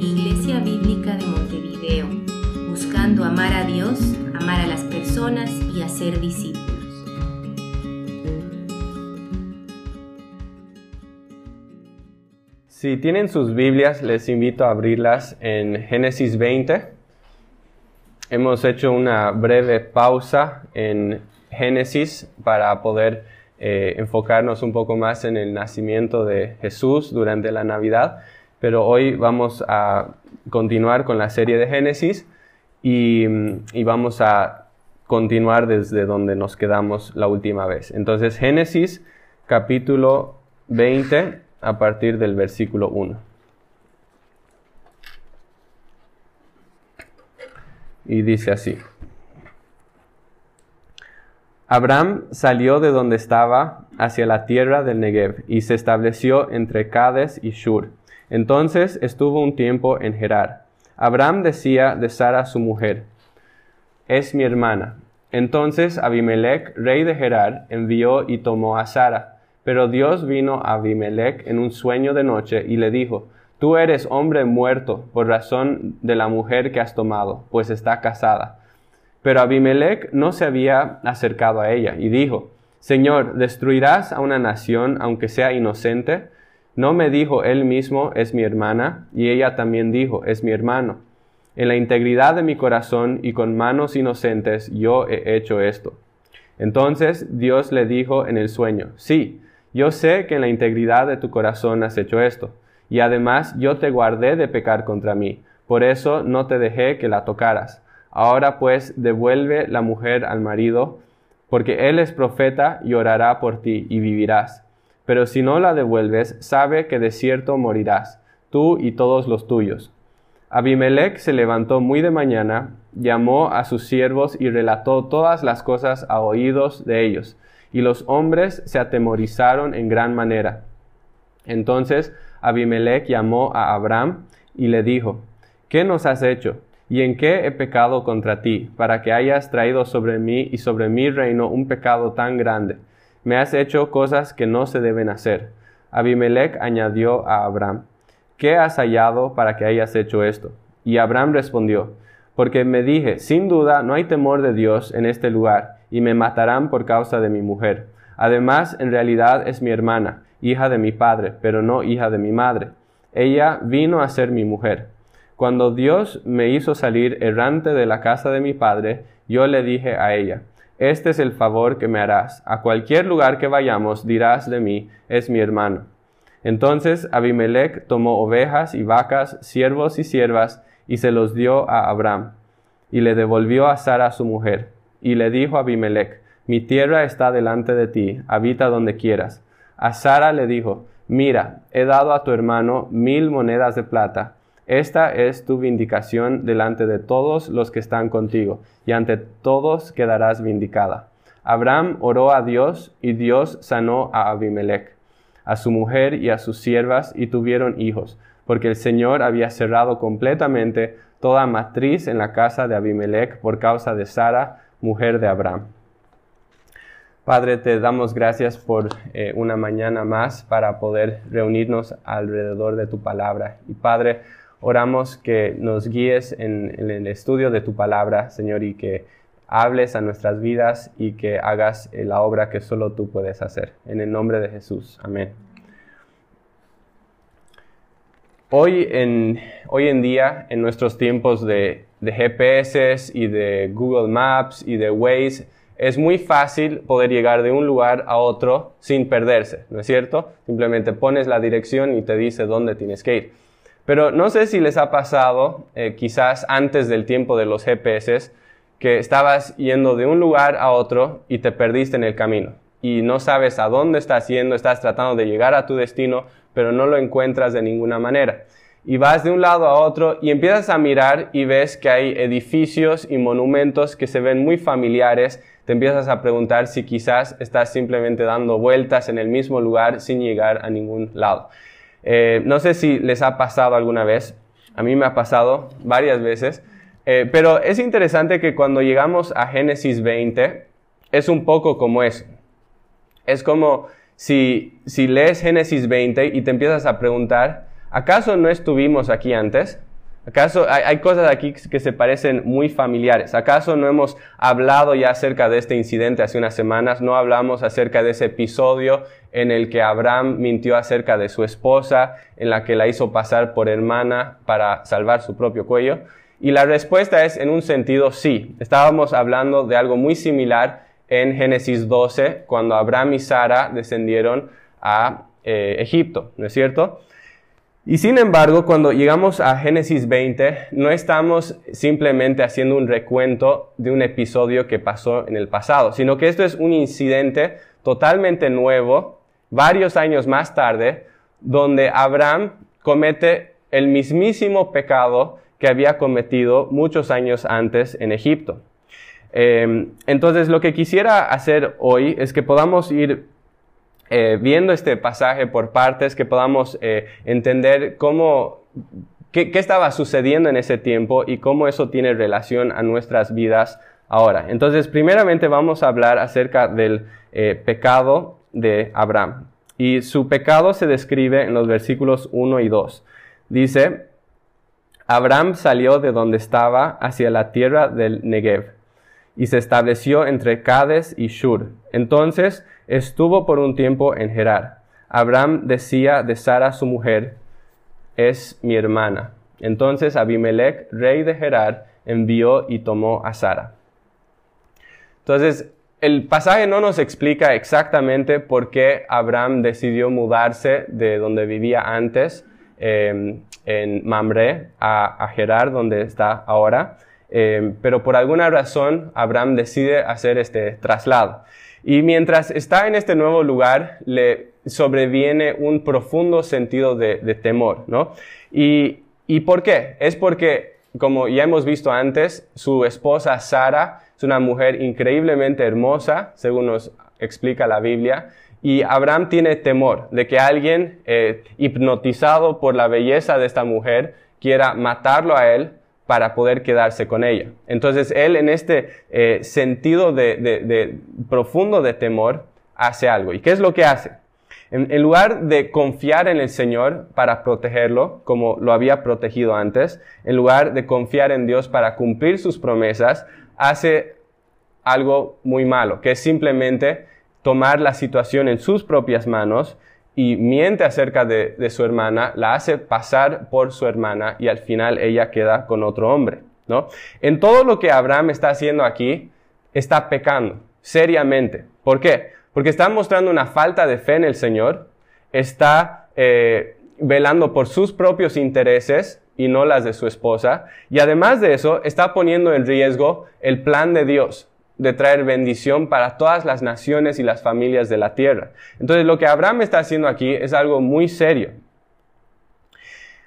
Iglesia Bíblica de Montevideo, buscando amar a Dios, amar a las personas y hacer discípulos. Si tienen sus Biblias, les invito a abrirlas en Génesis 20. Hemos hecho una breve pausa en Génesis para poder eh, enfocarnos un poco más en el nacimiento de Jesús durante la Navidad, pero hoy vamos a continuar con la serie de Génesis y, vamos a continuar desde donde nos quedamos la última vez. Entonces, Génesis capítulo 20 a partir del versículo 1. Y dice así. Abraham salió de donde estaba hacia la tierra del Negev y se estableció entre Cades y Shur. Entonces estuvo un tiempo en Gerar. Abraham decía de Sara su mujer, es mi hermana. Entonces Abimelech, rey de Gerar, envió y tomó a Sara. Pero Dios vino a Abimelech en un sueño de noche y le dijo, Tú eres hombre muerto por razón de la mujer que has tomado, pues está casada. Pero Abimelech no se había acercado a ella y dijo, Señor, ¿destruirás a una nación aunque sea inocente? ¿No me dijo él mismo, es mi hermana? Y ella también dijo, es mi hermano. En la integridad de mi corazón y con manos inocentes yo he hecho esto. Entonces Dios le dijo en el sueño, sí, yo sé que en la integridad de tu corazón has hecho esto, y además yo te guardé de pecar contra mí, por eso no te dejé que la tocaras. Ahora pues devuelve la mujer al marido, porque él es profeta y orará por ti y vivirás. Pero si no la devuelves, sabe que de cierto morirás, tú y todos los tuyos. Abimelech se levantó muy de mañana, llamó a sus siervos y relató todas las cosas a oídos de ellos, y los hombres se atemorizaron en gran manera. Entonces Abimelech llamó a Abraham y le dijo, ¿Qué nos has hecho? ¿Y en qué he pecado contra ti, para que hayas traído sobre mí y sobre mi reino un pecado tan grande? Me has hecho cosas que no se deben hacer. Abimelech añadió a Abraham, ¿qué has hallado para que hayas hecho esto? Y Abraham respondió, porque me dije, sin duda no hay temor de Dios en este lugar, y me matarán por causa de mi mujer. Además, en realidad es mi hermana, hija de mi padre, pero no hija de mi madre. Ella vino a ser mi mujer. Cuando Dios me hizo salir errante de la casa de mi padre, yo le dije a ella, Este es el favor que me harás. A cualquier lugar que vayamos dirás de mí, es mi hermano. Entonces Abimelech tomó ovejas y vacas, siervos y siervas, y se los dio a Abraham, y le devolvió a Sara su mujer. Y le dijo a Abimelech, Mi tierra está delante de ti, habita donde quieras. A Sara le dijo, Mira, he dado a tu hermano mil monedas de plata esta es tu vindicación delante de todos los que están contigo, y ante todos quedarás vindicada. Abraham oró a Dios, y Dios sanó a Abimelech, a su mujer y a sus siervas, y tuvieron hijos, porque el Señor había cerrado completamente toda matriz en la casa de Abimelech por causa de Sara, mujer de Abraham. Padre, te damos gracias por eh, una mañana más para poder reunirnos alrededor de tu palabra. Y Padre, Oramos que nos guíes en, el estudio de tu palabra, Señor, y que hables a nuestras vidas y que hagas eh, la obra que solo tú puedes hacer. En el nombre de Jesús. Amén. Hoy en, hoy en día, en nuestros tiempos de, de GPS y de Google Maps y de Waze, es muy fácil poder llegar de un lugar a otro sin perderse, ¿no es cierto? Simplemente pones la dirección y te dice dónde tienes que ir. Pero no sé si les ha pasado, eh, quizás antes del tiempo de los GPS, que estabas yendo de un lugar a otro y te perdiste en el camino y no sabes a dónde estás yendo, estás tratando de llegar a tu destino, pero no lo encuentras de ninguna manera. Y vas de un lado a otro y empiezas a mirar y ves que hay edificios y monumentos que se ven muy familiares. Te empiezas a preguntar si quizás estás simplemente dando vueltas en el mismo lugar sin llegar a ningún lado. Eh, no sé si les ha pasado alguna vez, a mí me ha pasado varias veces, eh, pero es interesante que cuando llegamos a Génesis 20, es un poco como eso. Es como si, si lees Génesis 20 y te empiezas a preguntar, ¿acaso no estuvimos aquí antes? ¿Acaso hay, cosas aquí que se parecen muy familiares? ¿Acaso no hemos hablado ya acerca de este incidente hace unas semanas? ¿No hablamos acerca de ese episodio en el que Abraham mintió acerca de su esposa, en la que la hizo pasar por hermana para salvar su propio cuello? Y la respuesta es en un sentido sí. Estábamos hablando de algo muy similar en Génesis 12, cuando Abraham y Sara descendieron a eh, Egipto, ¿no es cierto? Y sin embargo, cuando llegamos a Génesis 20, no estamos simplemente haciendo un recuento de un episodio que pasó en el pasado, sino que esto es un incidente totalmente nuevo, varios años más tarde, donde Abraham comete el mismísimo pecado que había cometido muchos años antes en Egipto. Em, entonces, lo que quisiera hacer hoy es que podamos ir eh, viendo este pasaje por partes, que podamos eh, entender cómo, qué, estaba sucediendo en ese tiempo y cómo eso tiene relación a nuestras vidas ahora. Entonces, primeramente vamos a hablar acerca del eh, pecado de Abraham. Y su pecado se describe en los versículos 1 y 2. Dice, Abraham salió de donde estaba hacia la tierra del Negev y se estableció entre Cades y Shur. Entonces estuvo por un tiempo en Gerar. Abraham decía de Sara su mujer, es mi hermana. Entonces Abimelech, rey de Gerar, envió y tomó a Sara. Entonces, el pasaje no nos explica exactamente por qué Abraham decidió mudarse de donde vivía antes, em, en Mamre, a, a donde está ahora. Em, pero por alguna razón Abraham decide hacer este traslado. Y mientras está en este nuevo lugar, le sobreviene un profundo sentido de, temor, ¿no? ¿Y por qué? Es porque, como ya hemos visto antes, su esposa Sara es una mujer increíblemente hermosa, según nos explica la Biblia, y Abraham tiene temor de que alguien eh, hipnotizado por la belleza de esta mujer quiera matarlo a él para poder quedarse con ella. Entonces él en este eh, sentido de, profundo de temor hace algo. ¿Y qué es lo que hace? En, lugar de confiar en el Señor para protegerlo, como lo había protegido antes, en lugar de confiar en Dios para cumplir sus promesas, hace algo muy malo, que es simplemente tomar la situación en sus propias manos y miente acerca de, su hermana, la hace pasar por su hermana y al final ella queda con otro hombre, ¿no? En todo lo que Abraham está haciendo aquí, está pecando seriamente. ¿Por qué? Porque está mostrando una falta de fe en el Señor, está eh, velando por sus propios intereses y no las de su esposa, y además de eso, está poniendo en riesgo el plan de Dios de traer bendición para todas las naciones y las familias de la tierra. Entonces lo que Abraham está haciendo aquí es algo muy serio.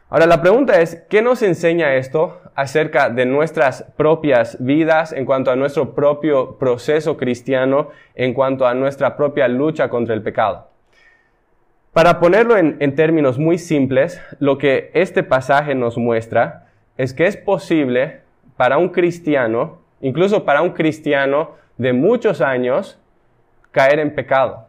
Ahora la pregunta es, ¿qué nos enseña esto acerca de nuestras propias vidas en cuanto a nuestro propio proceso cristiano, en cuanto a nuestra propia lucha contra el pecado? Para ponerlo en, términos muy simples, lo que este pasaje nos muestra es que es posible para un cristiano incluso para un cristiano de muchos años, caer en pecado.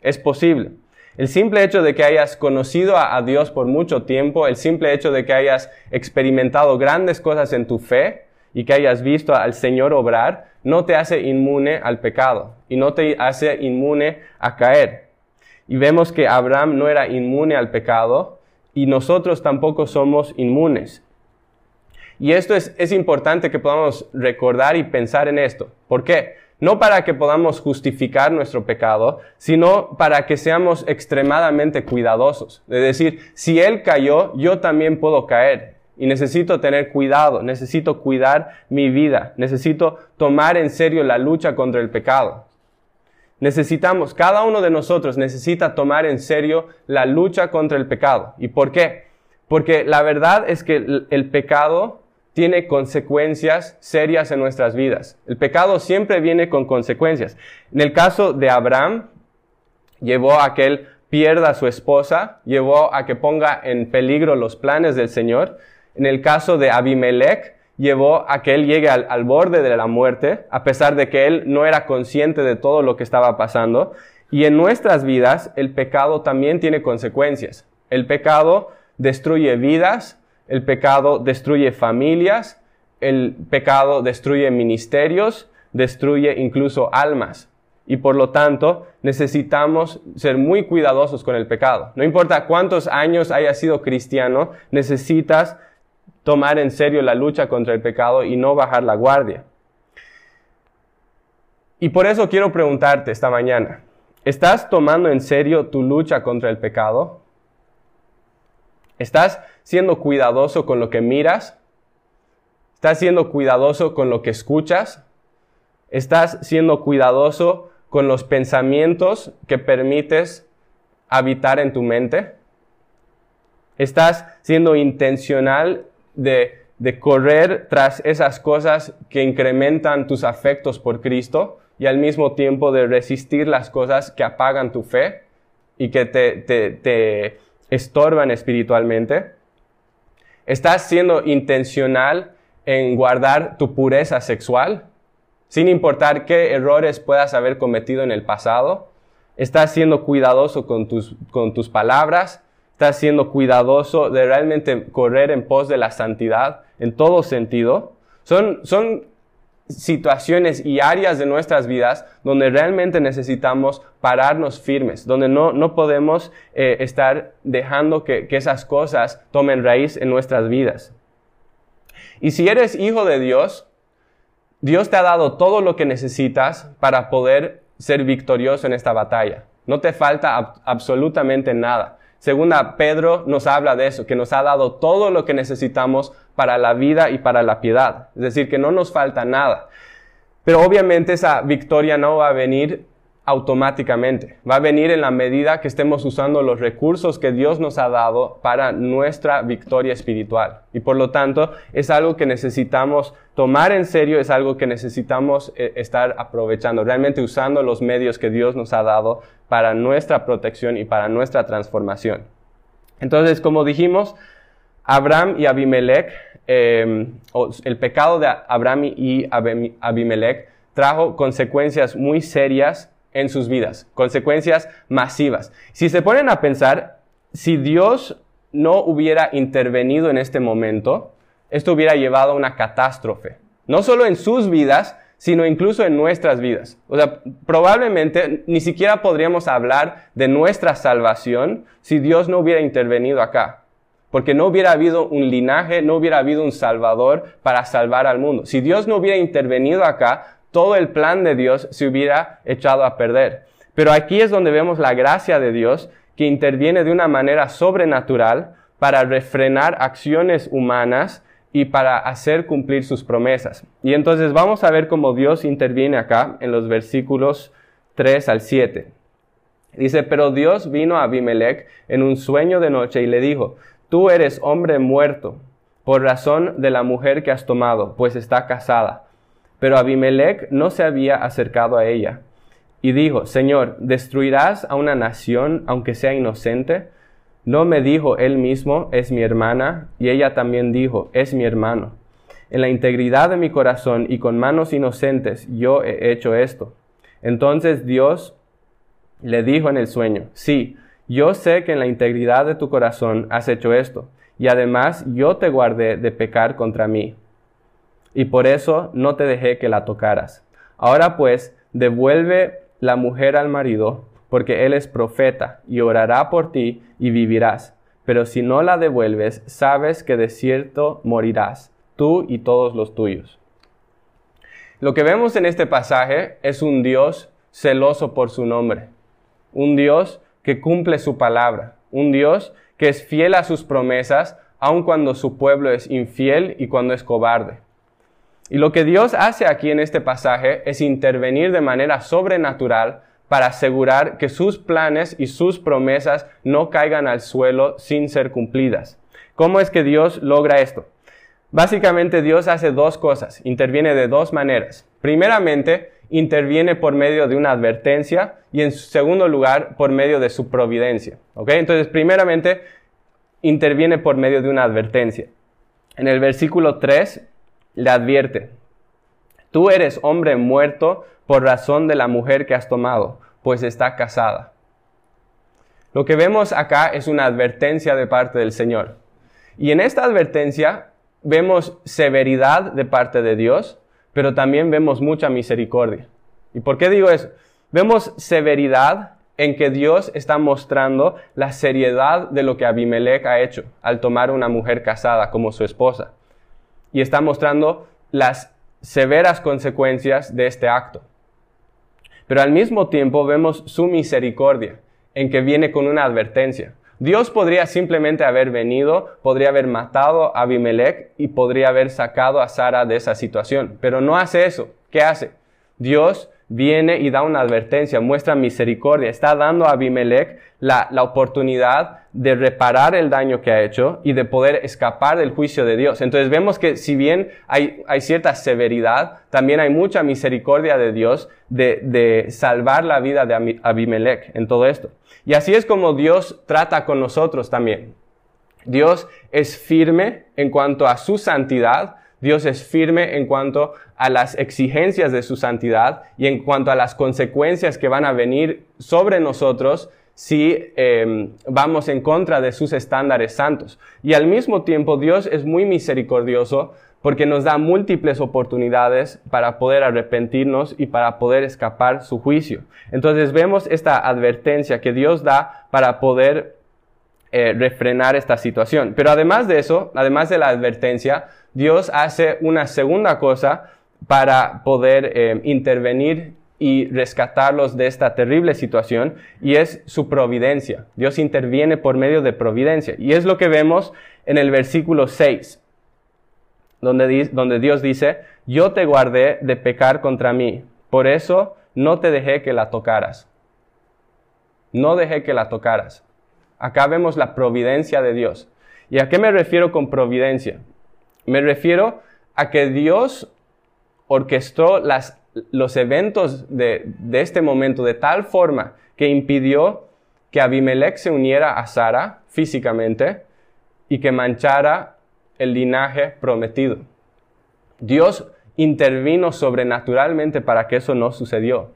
Es posible. El simple hecho de que hayas conocido a, Dios por mucho tiempo, el simple hecho de que hayas experimentado grandes cosas en tu fe y que hayas visto al Señor obrar, no te hace inmune al pecado y no te hace inmune a caer. Y vemos que Abraham no era inmune al pecado y nosotros tampoco somos inmunes. Y esto es, es importante que podamos recordar y pensar en esto. ¿Por qué? No para que podamos justificar nuestro pecado, sino para que seamos extremadamente cuidadosos. Es decir, si Él cayó, yo también puedo caer. Y necesito tener cuidado, necesito cuidar mi vida, necesito tomar en serio la lucha contra el pecado. Necesitamos, cada uno de nosotros necesita tomar en serio la lucha contra el pecado. ¿Y por qué? Porque la verdad es que el, pecado tiene consecuencias serias en nuestras vidas. El pecado siempre viene con consecuencias. En el caso de Abraham, llevó a que él pierda a su esposa, llevó a que ponga en peligro los planes del Señor. En el caso de Abimelech, llevó a que él llegue al, al, borde de la muerte, a pesar de que él no era consciente de todo lo que estaba pasando. Y en nuestras vidas, el pecado también tiene consecuencias. El pecado destruye vidas, el pecado destruye familias, el pecado destruye ministerios, destruye incluso almas. Y por lo tanto, necesitamos ser muy cuidadosos con el pecado. No importa cuántos años hayas sido cristiano, necesitas tomar en serio la lucha contra el pecado y no bajar la guardia. Y por eso quiero preguntarte esta mañana, ¿estás tomando en serio tu lucha contra el pecado? ¿Estás siendo cuidadoso con lo que miras? ¿Estás siendo cuidadoso con lo que escuchas? ¿Estás siendo cuidadoso con los pensamientos que permites habitar en tu mente? ¿Estás siendo intencional de, de correr tras esas cosas que incrementan tus afectos por Cristo y al mismo tiempo de resistir las cosas que apagan tu fe y que te, te, te estorban espiritualmente? ¿Estás siendo intencional en guardar tu pureza sexual? sin importar qué errores puedas haber cometido en el pasado. Estás siendo cuidadoso con tus, con tus palabras, estás siendo cuidadoso de realmente correr en pos de la santidad en todo sentido. Son, son situaciones y áreas de nuestras vidas donde realmente necesitamos pararnos firmes, donde no, no podemos eh, estar dejando que, que esas cosas tomen raíz en nuestras vidas. Y si eres hijo de Dios, Dios te ha dado todo lo que necesitas para poder ser victorioso en esta batalla. No te falta absolutamente nada. Segunda, Pedro nos habla de eso, que nos ha dado todo lo que necesitamos para la vida y para la piedad. Es decir, que no nos falta nada. Pero obviamente esa victoria no va a venir automáticamente. Va a venir en la medida que estemos usando los recursos que Dios nos ha dado para nuestra victoria espiritual. Y por lo tanto, es algo que necesitamos tomar en serio, es algo que necesitamos eh, estar aprovechando, realmente usando los medios que Dios nos ha dado para nuestra protección y para nuestra transformación. Entonces, como dijimos, Abraham y Abimelech, eh, el pecado de Abraham y Abimelech trajo consecuencias muy serias en sus vidas, consecuencias masivas. Si se ponen a pensar, si Dios no hubiera intervenido en este momento, esto hubiera llevado a una catástrofe, no solo en sus vidas, sino incluso en nuestras vidas. O sea, probablemente ni siquiera podríamos hablar de nuestra salvación si Dios no hubiera intervenido acá. Porque no hubiera habido un linaje, no hubiera habido un salvador para salvar al mundo. Si Dios no hubiera intervenido acá, todo el plan de Dios se hubiera echado a perder. Pero aquí es donde vemos la gracia de Dios que interviene de una manera sobrenatural para refrenar acciones humanas y para hacer cumplir sus promesas. Y entonces vamos a ver cómo Dios interviene acá en los versículos 3 al 7. Dice, pero Dios vino a Abimelech en un sueño de noche y le dijo, tú eres hombre muerto por razón de la mujer que has tomado, pues está casada. Pero Abimelech no se había acercado a ella. Y dijo, Señor, ¿destruirás a una nación aunque sea inocente? No me dijo él mismo, es mi hermana, y ella también dijo, es mi hermano. En la integridad de mi corazón y con manos inocentes yo he hecho esto. Entonces Dios le dijo en el sueño, sí, yo sé que en la integridad de tu corazón has hecho esto, y además yo te guardé de pecar contra mí y por eso no te dejé que la tocaras. Ahora pues, devuelve la mujer al marido, porque él es profeta, y orará por ti, y vivirás. Pero si no la devuelves, sabes que de cierto morirás, tú y todos los tuyos. Lo que vemos en este pasaje es un Dios celoso por su nombre, un Dios que cumple su palabra, un Dios que es fiel a sus promesas, aun cuando su pueblo es infiel y cuando es cobarde. Y lo que Dios hace aquí en este pasaje es intervenir de manera sobrenatural para asegurar que sus planes y sus promesas no caigan al suelo sin ser cumplidas. ¿Cómo es que Dios logra esto? Básicamente Dios hace dos cosas, interviene de dos maneras. Primeramente, interviene por medio de una advertencia y en segundo lugar, por medio de su providencia. ¿Ok? Entonces, primeramente, interviene por medio de una advertencia. En el versículo 3 le advierte, tú eres hombre muerto por razón de la mujer que has tomado, pues está casada. Lo que vemos acá es una advertencia de parte del Señor. Y en esta advertencia vemos severidad de parte de Dios, pero también vemos mucha misericordia. ¿Y por qué digo eso? Vemos severidad en que Dios está mostrando la seriedad de lo que Abimelech ha hecho al tomar una mujer casada como su esposa. Y está mostrando las severas consecuencias de este acto. Pero al mismo tiempo vemos su misericordia en que viene con una advertencia. Dios podría simplemente haber venido, podría haber matado a Abimelech y podría haber sacado a Sara de esa situación, pero no hace eso. ¿Qué hace? Dios viene y da una advertencia, muestra misericordia, está dando a Abimelech la, oportunidad de reparar el daño que ha hecho y de poder escapar del juicio de Dios. Entonces vemos que si bien hay, hay cierta severidad, también hay mucha misericordia de Dios de, de salvar la vida de Abimelech en todo esto. Y así es como Dios trata con nosotros también. Dios es firme en cuanto a su santidad, Dios es firme en cuanto a las exigencias de su santidad y en cuanto a las consecuencias que van a venir sobre nosotros si em, vamos en contra de sus estándares santos. Y al mismo tiempo Dios es muy misericordioso porque nos da múltiples oportunidades para poder arrepentirnos y para poder escapar su juicio. Entonces vemos esta advertencia que Dios da para poder eh, refrenar esta situación. Pero además de eso, además de la advertencia, Dios hace una segunda cosa para poder eh, intervenir y rescatarlos de esta terrible situación y es su providencia. Dios interviene por medio de providencia. Y es lo que vemos en el versículo 6, donde, donde Dios dice, yo te guardé de pecar contra mí, por eso no te dejé que la tocaras. No dejé que la tocaras. Acá vemos la providencia de Dios. ¿Y a qué me refiero con providencia? Me refiero a que Dios orquestó las, los eventos de, de este momento de tal forma que impidió que Abimelech se uniera a Sara físicamente y que manchara el linaje prometido. Dios intervino sobrenaturalmente para que eso no sucedió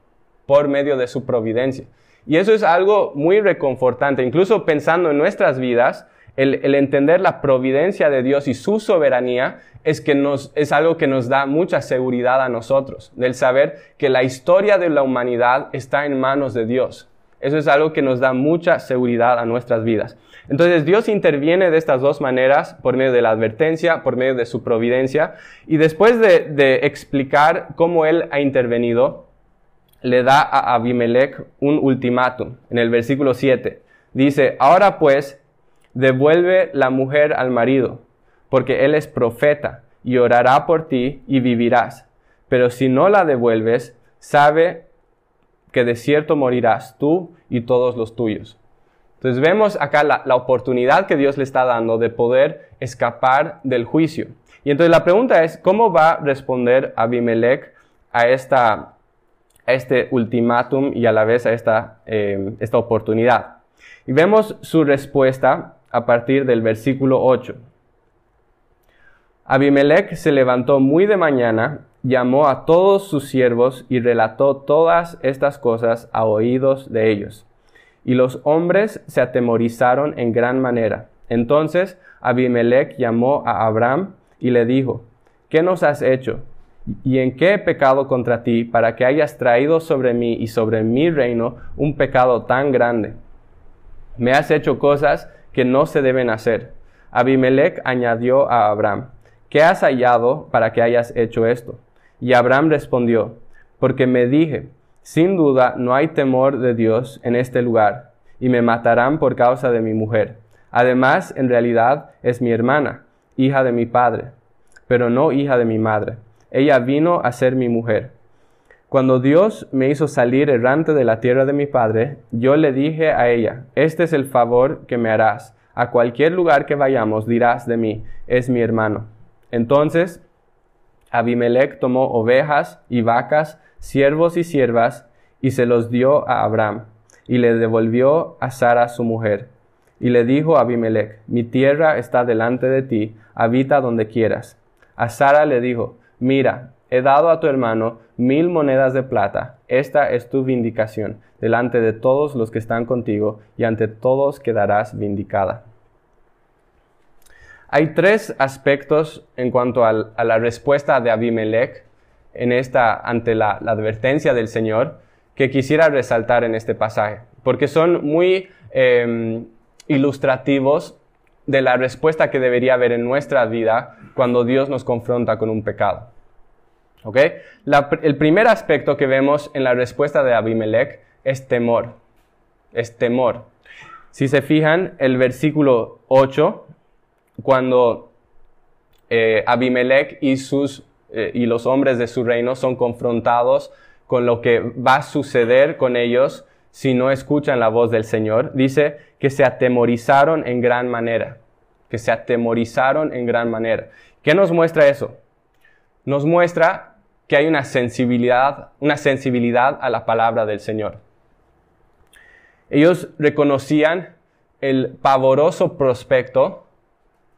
por medio de su providencia. Y eso es algo muy reconfortante, incluso pensando en nuestras vidas, el, entender la providencia de Dios y su soberanía es, que nos, es algo que nos da mucha seguridad a nosotros, del saber que la historia de la humanidad está en manos de Dios. Eso es algo que nos da mucha seguridad a nuestras vidas. Entonces Dios interviene de estas dos maneras, por medio de la advertencia, por medio de su providencia, y después de, de explicar cómo Él ha intervenido, le da a Abimelech un ultimátum en el versículo 7. Dice, ahora pues, devuelve la mujer al marido, porque él es profeta, y orará por ti y vivirás. Pero si no la devuelves, sabe que de cierto morirás tú y todos los tuyos. Entonces vemos acá la, oportunidad que Dios le está dando de poder escapar del juicio. Y entonces la pregunta es, ¿cómo va a responder Abimelech a, esta, a este ultimátum y a la vez a esta, eh, esta oportunidad? Y vemos su respuesta a partir del versículo 8. Abimelech se levantó muy de mañana, llamó a todos sus siervos y relató todas estas cosas a oídos de ellos. Y los hombres se atemorizaron en gran manera. Entonces Abimelech llamó a Abraham y le dijo, ¿qué nos has hecho? ¿Y en qué he pecado contra ti para que hayas traído sobre mí y sobre mi reino un pecado tan grande? Me has hecho cosas que no se deben hacer. Abimelech añadió a Abraham, ¿qué has hallado para que hayas hecho esto? Y Abraham respondió, porque me dije, sin duda no hay temor de Dios en este lugar, y me matarán por causa de mi mujer. Además, en realidad es mi hermana, hija de mi padre, pero no hija de mi madre. Ella vino a ser mi mujer. Cuando Dios me hizo salir errante de la tierra de mi padre, yo le dije a ella, este es el favor que me harás. A cualquier lugar que vayamos dirás de mí, es mi hermano. Entonces Abimelech tomó ovejas y vacas, siervos y siervas, y se los dio a Abraham, y le devolvió a Sara su mujer. Y le dijo a Abimelech, mi tierra está delante de ti, habita donde quieras. A Sara le dijo, mira, he dado a tu hermano mil monedas de plata, esta es tu vindicación delante de todos los que están contigo y ante todos quedarás vindicada. Hay tres aspectos en cuanto a la respuesta de Abimelech en esta, ante la, advertencia del Señor que quisiera resaltar en este pasaje, porque son muy em, ilustrativos de la respuesta que debería haber en nuestra vida cuando Dios nos confronta con un pecado. ¿Okay? el primer aspecto que vemos en la respuesta de Abimelech es temor. Es temor. Si se fijan, el versículo 8, cuando eh, Abimelech y, sus, eh, y los hombres de su reino son confrontados con lo que va a suceder con ellos si no escuchan la voz del Señor, dice que se atemorizaron en gran manera, que se atemorizaron en gran manera. ¿Qué nos muestra eso? Nos muestra que hay una sensibilidad, una sensibilidad a la palabra del Señor. Ellos reconocían el pavoroso prospecto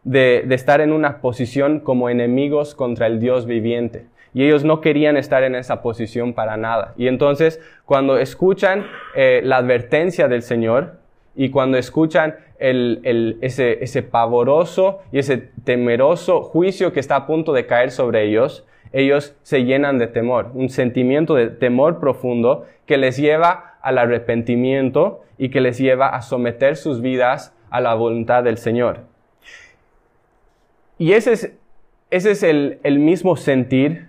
de, de, estar en una posición como enemigos contra el Dios viviente. Y ellos no querían estar en esa posición para nada. Y entonces, cuando escuchan eh, la advertencia del Señor y cuando escuchan ese, pavoroso y ese temeroso juicio que está a punto de caer sobre ellos, ellos se llenan de temor, un sentimiento de temor profundo que les lleva al arrepentimiento y que les lleva a someter sus vidas a la voluntad del Señor. Y ese es, ese es el, el mismo sentir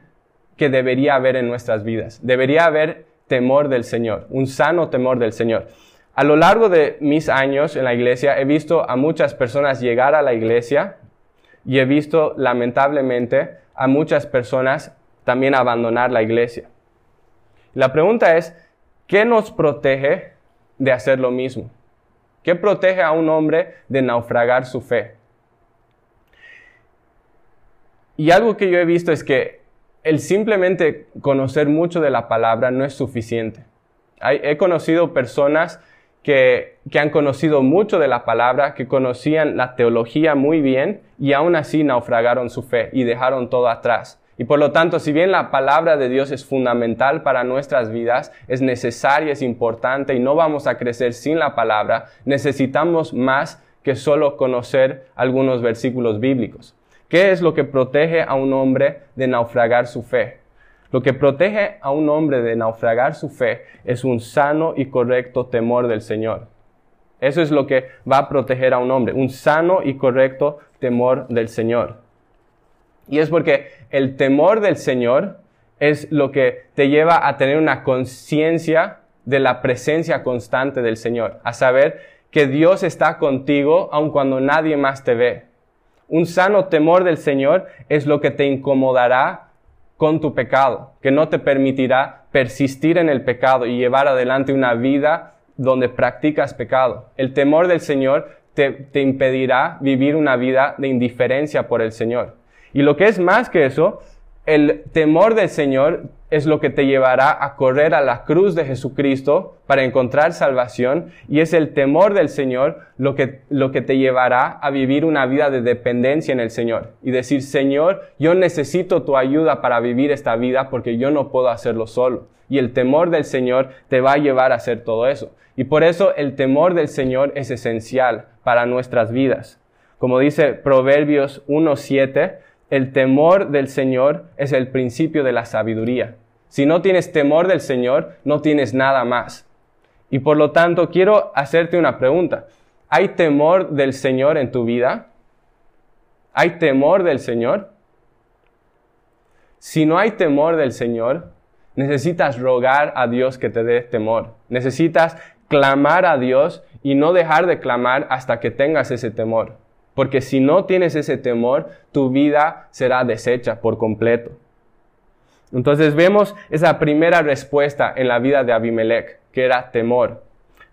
que debería haber en nuestras vidas. Debería haber temor del Señor, un sano temor del Señor. A lo largo de mis años en la iglesia he visto a muchas personas llegar a la iglesia y he visto lamentablemente a muchas personas también abandonar la iglesia. La pregunta es, ¿qué nos protege de hacer lo mismo? ¿Qué protege a un hombre de naufragar su fe? Y algo que yo he visto es que el simplemente conocer mucho de la palabra no es suficiente. he conocido personas que, que, han conocido mucho de la palabra, que conocían la teología muy bien y aún así naufragaron su fe y dejaron todo atrás. Y por lo tanto, si bien la palabra de Dios es fundamental para nuestras vidas, es necesaria, es importante y no vamos a crecer sin la palabra, necesitamos más que solo conocer algunos versículos bíblicos. ¿Qué es lo que protege a un hombre de naufragar su fe? Lo que protege a un hombre de naufragar su fe es un sano y correcto temor del Señor. Eso es lo que va a proteger a un hombre, un sano y correcto temor del Señor. Y es porque el temor del Señor es lo que te lleva a tener una conciencia de la presencia constante del Señor, a saber que Dios está contigo aun cuando nadie más te ve, un sano temor del Señor es lo que te incomodará con tu pecado, que no te permitirá persistir en el pecado y llevar adelante una vida donde practicas pecado. El temor del Señor te, te impedirá vivir una vida de indiferencia por el Señor. Y lo que es más que eso, el temor del Señor es lo que te llevará a correr a la cruz de Jesucristo para encontrar salvación y es el temor del Señor lo que, lo que te llevará a vivir una vida de dependencia en el Señor y decir, Señor, yo necesito tu ayuda para vivir esta vida porque yo no puedo hacerlo solo. Y el temor del Señor te va a llevar a hacer todo eso. Y por eso el temor del Señor es esencial para nuestras vidas. Como dice Proverbios 1.7, el temor del Señor es el principio de la sabiduría. Si no tienes temor del Señor, no tienes nada más. Y por lo tanto, quiero hacerte una pregunta. ¿Hay temor del Señor en tu vida? ¿Hay temor del Señor? Si no hay temor del Señor, necesitas rogar a Dios que te dé temor. Necesitas clamar a Dios y no dejar de clamar hasta que tengas ese temor. Porque si no tienes ese temor, tu vida será deshecha por completo. Entonces vemos esa primera respuesta en la vida de Abimelech, que era temor.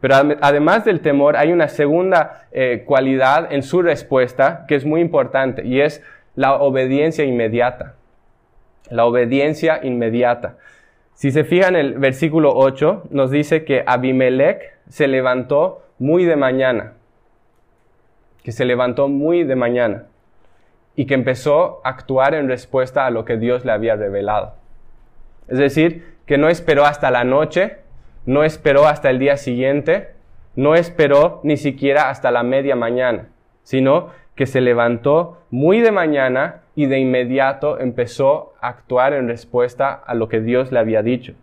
Pero además del temor, hay una segunda eh, cualidad en su respuesta que es muy importante y es la obediencia inmediata. La obediencia inmediata. Si se fijan en el versículo 8, nos dice que Abimelech se levantó muy de mañana. Que se levantó muy de mañana. Y que empezó a actuar en respuesta a lo que Dios le había revelado. Es decir, que no esperó hasta la noche, no esperó hasta el día siguiente, no esperó ni siquiera hasta la media mañana, sino que se levantó muy de mañana y de inmediato empezó a actuar en respuesta a lo que Dios le había dicho.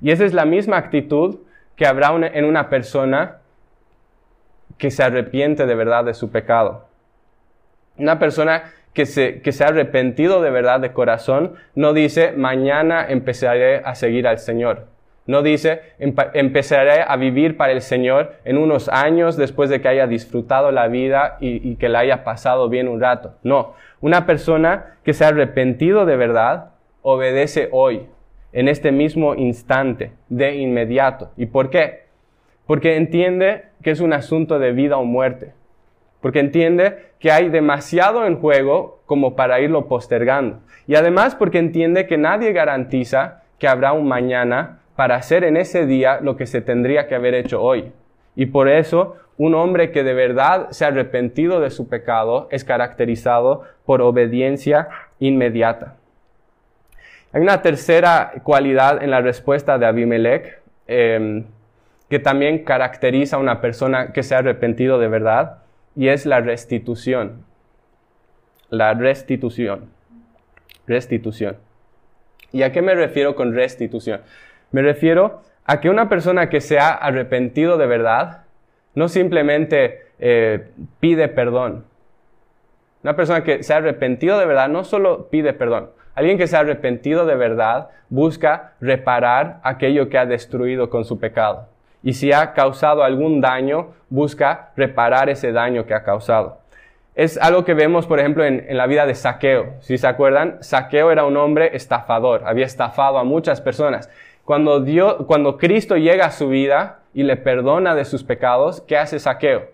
Y esa es la misma actitud que habrá en una persona que se arrepiente de verdad de su pecado. Una persona que se, que se ha arrepentido de verdad de corazón no dice, mañana empezaré a seguir al Señor. No dice, empezaré a vivir para el Señor en unos años después de que haya disfrutado la vida y, y, que la haya pasado bien un rato. No, una persona que se ha arrepentido de verdad obedece hoy, en este mismo instante, de inmediato. ¿Y por qué? Porque entiende que es un asunto de vida o muerte. Porque entiende que hay demasiado en juego como para irlo postergando. Y además porque entiende que nadie garantiza que habrá un mañana para hacer en ese día lo que se tendría que haber hecho hoy. Y por eso un hombre que de verdad se ha arrepentido de su pecado es caracterizado por obediencia inmediata. Hay una tercera cualidad en la respuesta de Abimelech em, que también caracteriza a una persona que se ha arrepentido de verdad y es la restitución. La restitución. Restitución. ¿Y a qué me refiero con restitución? Me refiero a que una persona que se ha arrepentido de verdad no simplemente eh, pide perdón. Una persona que se ha arrepentido de verdad no solo pide perdón. Alguien que se ha arrepentido de verdad busca reparar aquello que ha destruido con su pecado. Y si ha causado algún daño, busca reparar ese daño que ha causado. Es algo que vemos, por ejemplo, en, la vida de Saqueo. Si se acuerdan, Saqueo era un hombre estafador, había estafado a muchas personas. Cuando, Dios, cuando Cristo llega a su vida y le perdona de sus pecados, ¿qué hace Saqueo?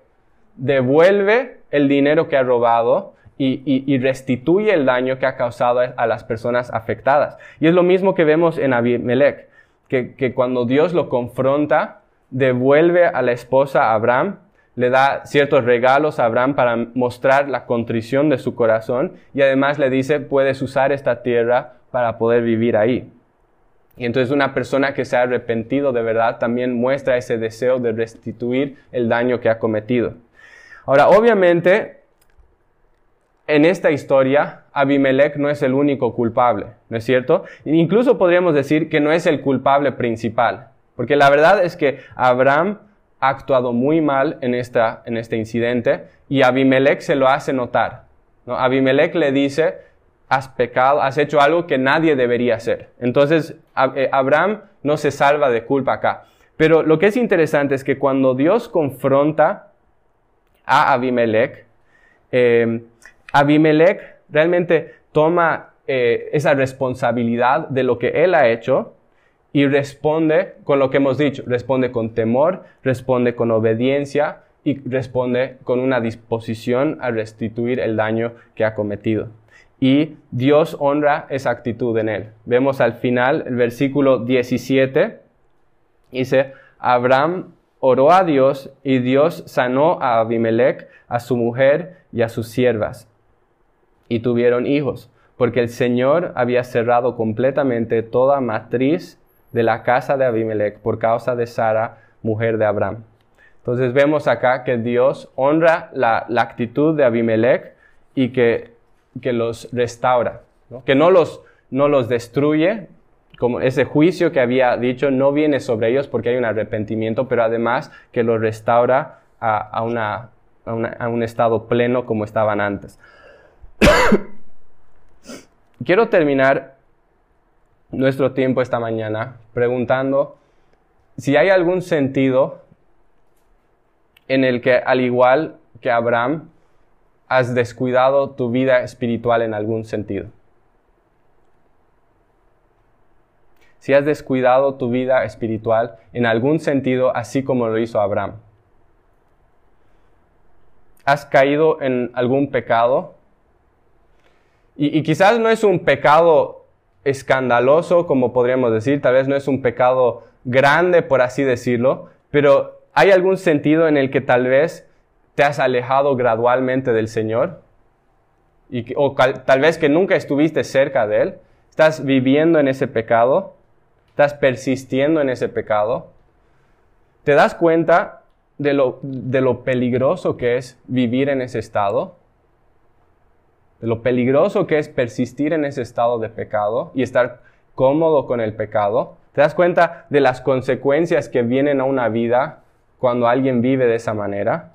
Devuelve el dinero que ha robado y, restituye el daño que ha causado a las personas afectadas. Y es lo mismo que vemos en Abimelech, que cuando Dios lo confronta, devuelve a la esposa a Abraham, le da ciertos regalos a Abraham para mostrar la contrición de su corazón y además le dice, puedes usar esta tierra para poder vivir ahí. Y entonces una persona que se ha arrepentido de verdad también muestra ese deseo de restituir el daño que ha cometido. Ahora, obviamente, en esta historia, Abimelech no es el único culpable, ¿no es cierto? Incluso podríamos decir que no es el culpable principal, porque la verdad es que Abraham ha actuado muy mal en, esta, en este incidente y Abimelech se lo hace notar. ¿no? Abimelech le dice, has pecado, has hecho algo que nadie debería hacer. Entonces, eh, Abraham no se salva de culpa acá. Pero lo que es interesante es que cuando Dios confronta a Abimelech, eh, Abimelech realmente toma eh, esa responsabilidad de lo que él ha hecho y responde con lo que hemos dicho, responde con temor, responde con obediencia y responde con una disposición a restituir el daño que ha cometido y Dios honra esa actitud en él. Vemos al final el versículo 17, dice, Abraham oró a Dios y Dios sanó a Abimelech, a su mujer y a sus siervas. Y tuvieron hijos, porque el Señor había cerrado completamente toda matriz de la casa de Abimelech por causa de Sara, mujer de Abraham. Entonces vemos acá que Dios honra la, la actitud de Abimelech y que que los restaura, que no los, no los destruye, como ese juicio que había dicho no viene sobre ellos porque hay un arrepentimiento, pero además que los restaura a, a, una, a un estado pleno como estaban antes. Quiero terminar nuestro tiempo esta mañana preguntando si hay algún sentido en el que, al igual que Abraham, has descuidado tu vida espiritual en algún sentido. Si has descuidado tu vida espiritual en algún sentido, así como lo hizo Abraham. Has caído en algún pecado. Y, quizás no es un pecado escandaloso, como podríamos decir, tal vez no es un pecado grande, por así decirlo, pero hay algún sentido en el que tal vez te has alejado gradualmente del Señor, y o tal vez que nunca estuviste cerca de Él, estás viviendo en ese pecado, estás persistiendo en ese pecado, ¿te das cuenta de lo, de lo peligroso que es vivir en ese estado? De lo peligroso que es persistir en ese estado de pecado y estar cómodo con el pecado. ¿Te das cuenta de las consecuencias que vienen a una vida cuando alguien vive de esa manera?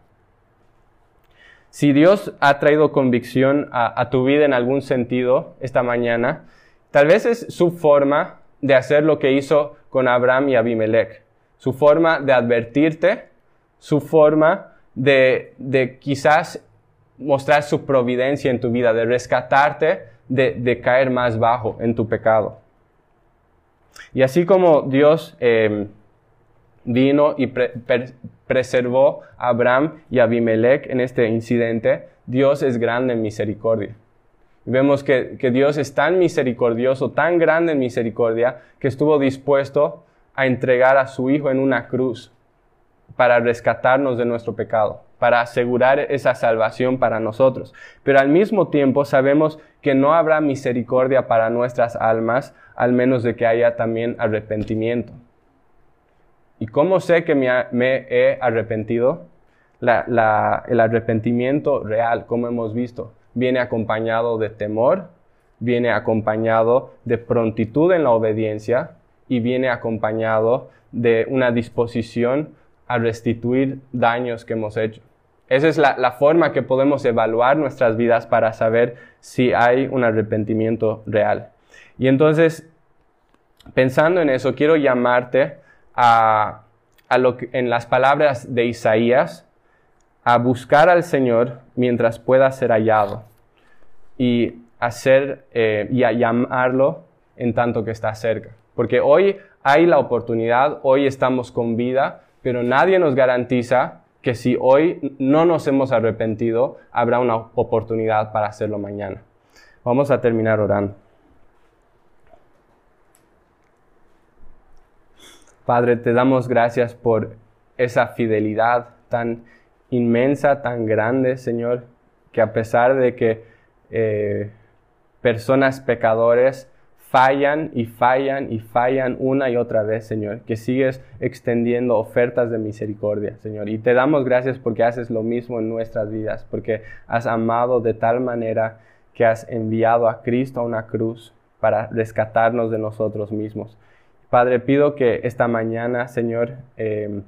Si Dios ha traído convicción a, tu vida en algún sentido esta mañana, tal vez es su forma de hacer lo que hizo con Abraham y Abimelech. Su forma de advertirte, su forma de, de quizás mostrar su providencia en tu vida, de rescatarte de, caer más bajo en tu pecado. Y así como Dios eh, vino y preservó a Abraham y a Abimelech en este incidente, Dios es grande en misericordia. vemos que, que, Dios es tan misericordioso, tan grande en misericordia, que estuvo dispuesto a entregar a su Hijo en una cruz para rescatarnos de nuestro pecado, para asegurar esa salvación para nosotros. Pero al mismo tiempo sabemos que no habrá misericordia para nuestras almas, al menos de que haya también arrepentimiento. ¿Y cómo sé que me, he arrepentido? el arrepentimiento real, como hemos visto, viene acompañado de temor, viene acompañado de prontitud en la obediencia y viene acompañado de una disposición a restituir daños que hemos hecho. Esa es la, la, forma que podemos evaluar nuestras vidas para saber si hay un arrepentimiento real. Y entonces, pensando en eso, quiero llamarte a, lo que, en las palabras de Isaías, a buscar al Señor mientras pueda ser hallado y hacer eh, y a llamarlo en tanto que está cerca. Porque hoy hay la oportunidad, hoy estamos con vida, pero nadie nos garantiza que si hoy no nos hemos arrepentido, habrá una oportunidad para hacerlo mañana. Vamos a terminar orando. Padre, te damos gracias por esa fidelidad tan inmensa, tan grande, Señor, que a pesar de que eh, personas pecadores fallan y fallan y fallan una y otra vez, Señor, que sigues extendiendo ofertas de misericordia, Señor. Y te damos gracias porque haces lo mismo en nuestras vidas, porque has amado de tal manera que has enviado a Cristo a una cruz para rescatarnos de nosotros mismos. Padre, pido que esta mañana, Señor, em,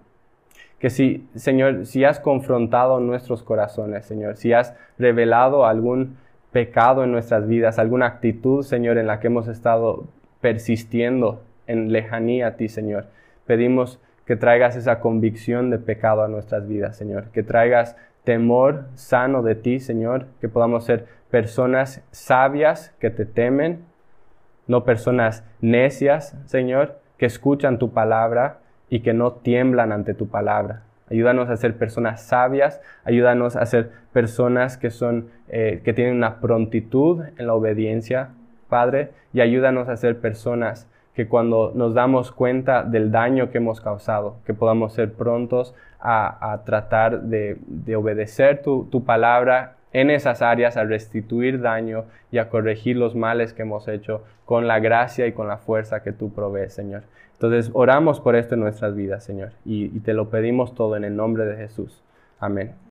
que si, Señor, si has confrontado nuestros corazones, Señor, si has revelado algún pecado en nuestras vidas, alguna actitud, Señor, en la que hemos estado persistiendo en lejanía a ti, Señor, pedimos que traigas esa convicción de pecado a nuestras vidas, Señor, que traigas temor sano de ti, Señor, que podamos ser personas sabias que te temen, no personas necias, Señor, que escuchan tu palabra y que no tiemblan ante tu palabra. Ayúdanos a ser personas sabias, ayúdanos a ser personas que son, eh, que tienen una prontitud en la obediencia, Padre, y ayúdanos a ser personas que cuando nos damos cuenta del daño que hemos causado, que podamos ser prontos a, tratar de, obedecer tu, tu palabra en esas áreas a restituir daño y a corregir los males que hemos hecho con la gracia y con la fuerza que tú provees, Señor. Entonces, oramos por esto en nuestras vidas, Señor, y, y te lo pedimos todo en el nombre de Jesús. Amén.